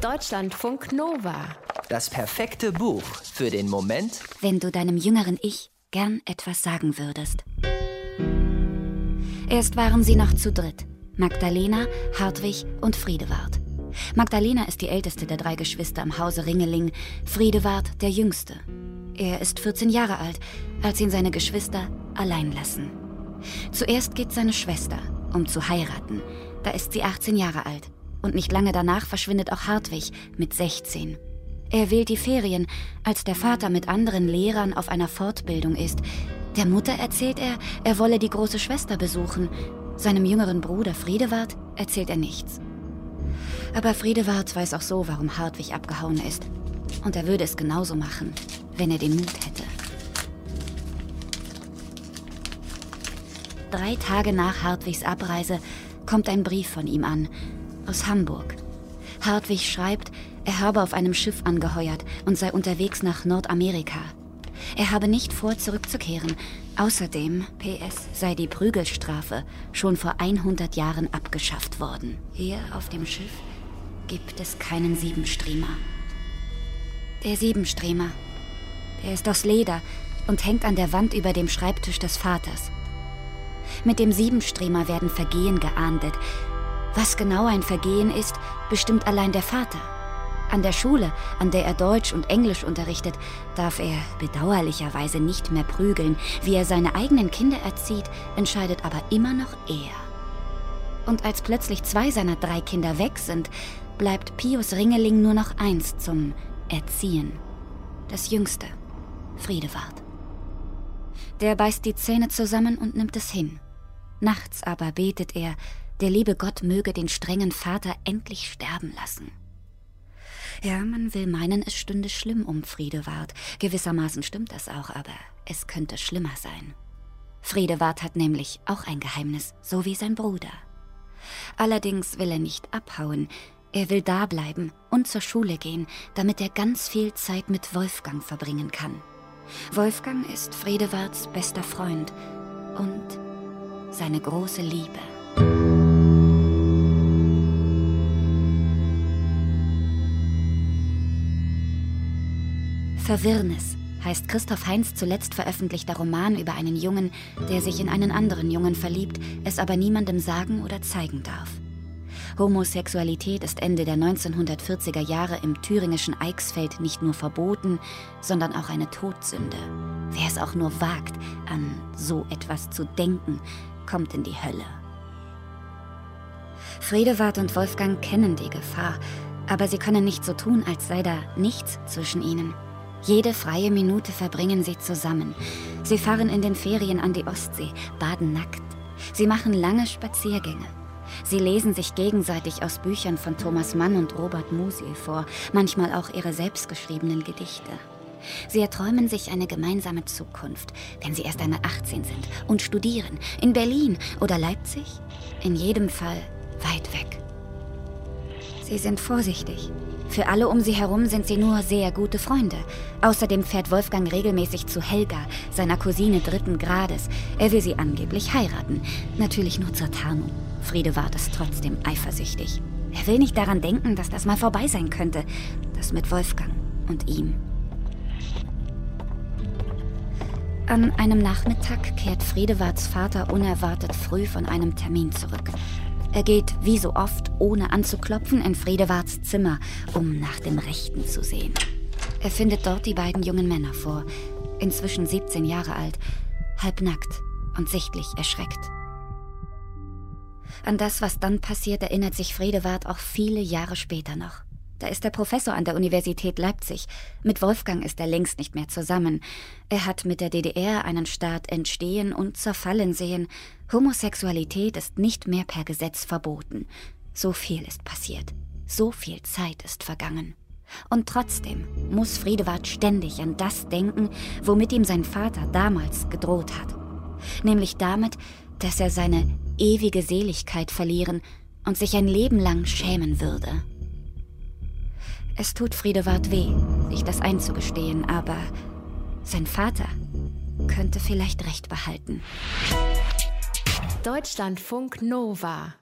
Deutschlandfunk Nova. Das perfekte Buch für den Moment, wenn du deinem jüngeren Ich gern etwas sagen würdest. Erst waren sie noch zu dritt. Magdalena, Hartwig und Friedewart. Magdalena ist die älteste der drei Geschwister im Hause Ringeling, Friedewart der jüngste. Er ist 14 Jahre alt, als ihn seine Geschwister allein lassen. Zuerst geht seine Schwester, um zu heiraten. Da ist sie 18 Jahre alt. Und nicht lange danach verschwindet auch Hartwig mit 16. Er wählt die Ferien, als der Vater mit anderen Lehrern auf einer Fortbildung ist. Der Mutter erzählt er, er wolle die große Schwester besuchen. Seinem jüngeren Bruder Friedewart erzählt er nichts. Aber Friedewart weiß auch so, warum Hartwig abgehauen ist. Und er würde es genauso machen, wenn er den Mut hätte. Drei Tage nach Hartwigs Abreise kommt ein Brief von ihm an, aus Hamburg. Hartwig schreibt, er habe auf einem Schiff angeheuert und sei unterwegs nach Nordamerika. Er habe nicht vor, zurückzukehren. Außerdem, PS, sei die Prügelstrafe schon vor 100 Jahren abgeschafft worden. Hier auf dem Schiff gibt es keinen Siebenstriemer. Der Siebenstriemer, der ist aus Leder und hängt an der Wand über dem Schreibtisch des Vaters. Mit dem Siebenstriemer werden Vergehen geahndet, was genau ein Vergehen ist, bestimmt allein der Vater. An der Schule, an der er Deutsch und Englisch unterrichtet, darf er bedauerlicherweise nicht mehr prügeln. Wie er seine eigenen Kinder erzieht, entscheidet aber immer noch er. Und als plötzlich zwei seiner drei Kinder weg sind, bleibt Pius Ringeling nur noch eins zum Erziehen. Das jüngste, Friedewart. Der beißt die Zähne zusammen und nimmt es hin. Nachts aber betet er, der liebe Gott möge den strengen Vater endlich sterben lassen. Ja, man will meinen, es stünde schlimm um Friedewart. Gewissermaßen stimmt das auch, aber es könnte schlimmer sein. Friedewart hat nämlich auch ein Geheimnis, so wie sein Bruder. Allerdings will er nicht abhauen, er will dableiben und zur Schule gehen, damit er ganz viel Zeit mit Wolfgang verbringen kann. Wolfgang ist Friedewarts bester Freund und seine große Liebe. Verwirrnis heißt Christoph Heinz zuletzt veröffentlichter Roman über einen Jungen, der sich in einen anderen Jungen verliebt, es aber niemandem sagen oder zeigen darf. Homosexualität ist Ende der 1940er Jahre im thüringischen Eichsfeld nicht nur verboten, sondern auch eine Todsünde. Wer es auch nur wagt, an so etwas zu denken, kommt in die Hölle. Friedewart und Wolfgang kennen die Gefahr, aber sie können nicht so tun, als sei da nichts zwischen ihnen. Jede freie Minute verbringen sie zusammen. Sie fahren in den Ferien an die Ostsee, baden nackt. Sie machen lange Spaziergänge. Sie lesen sich gegenseitig aus Büchern von Thomas Mann und Robert Musil vor, manchmal auch ihre selbstgeschriebenen Gedichte. Sie erträumen sich eine gemeinsame Zukunft, wenn sie erst einmal 18 sind und studieren, in Berlin oder Leipzig, in jedem Fall weit weg. Sie sind vorsichtig, für alle um sie herum sind sie nur sehr gute Freunde. Außerdem fährt Wolfgang regelmäßig zu Helga, seiner Cousine dritten Grades. Er will sie angeblich heiraten. Natürlich nur zur Tarnung. Friedewart ist trotzdem eifersüchtig. Er will nicht daran denken, dass das mal vorbei sein könnte. Das mit Wolfgang und ihm. An einem Nachmittag kehrt Friedewarts Vater unerwartet früh von einem Termin zurück. Er geht, wie so oft, ohne anzuklopfen, in Friedewarts Zimmer, um nach dem Rechten zu sehen. Er findet dort die beiden jungen Männer vor, inzwischen 17 Jahre alt, halbnackt und sichtlich erschreckt. An das, was dann passiert, erinnert sich Friedewart auch viele Jahre später noch. Da ist der Professor an der Universität Leipzig. Mit Wolfgang ist er längst nicht mehr zusammen. Er hat mit der DDR einen Staat entstehen und zerfallen sehen. Homosexualität ist nicht mehr per Gesetz verboten. So viel ist passiert. So viel Zeit ist vergangen. Und trotzdem muss Friedewart ständig an das denken, womit ihm sein Vater damals gedroht hat. Nämlich damit, dass er seine ewige Seligkeit verlieren und sich ein Leben lang schämen würde. Es tut Friedewart weh, sich das einzugestehen, aber sein Vater könnte vielleicht recht behalten. Deutschlandfunk Nova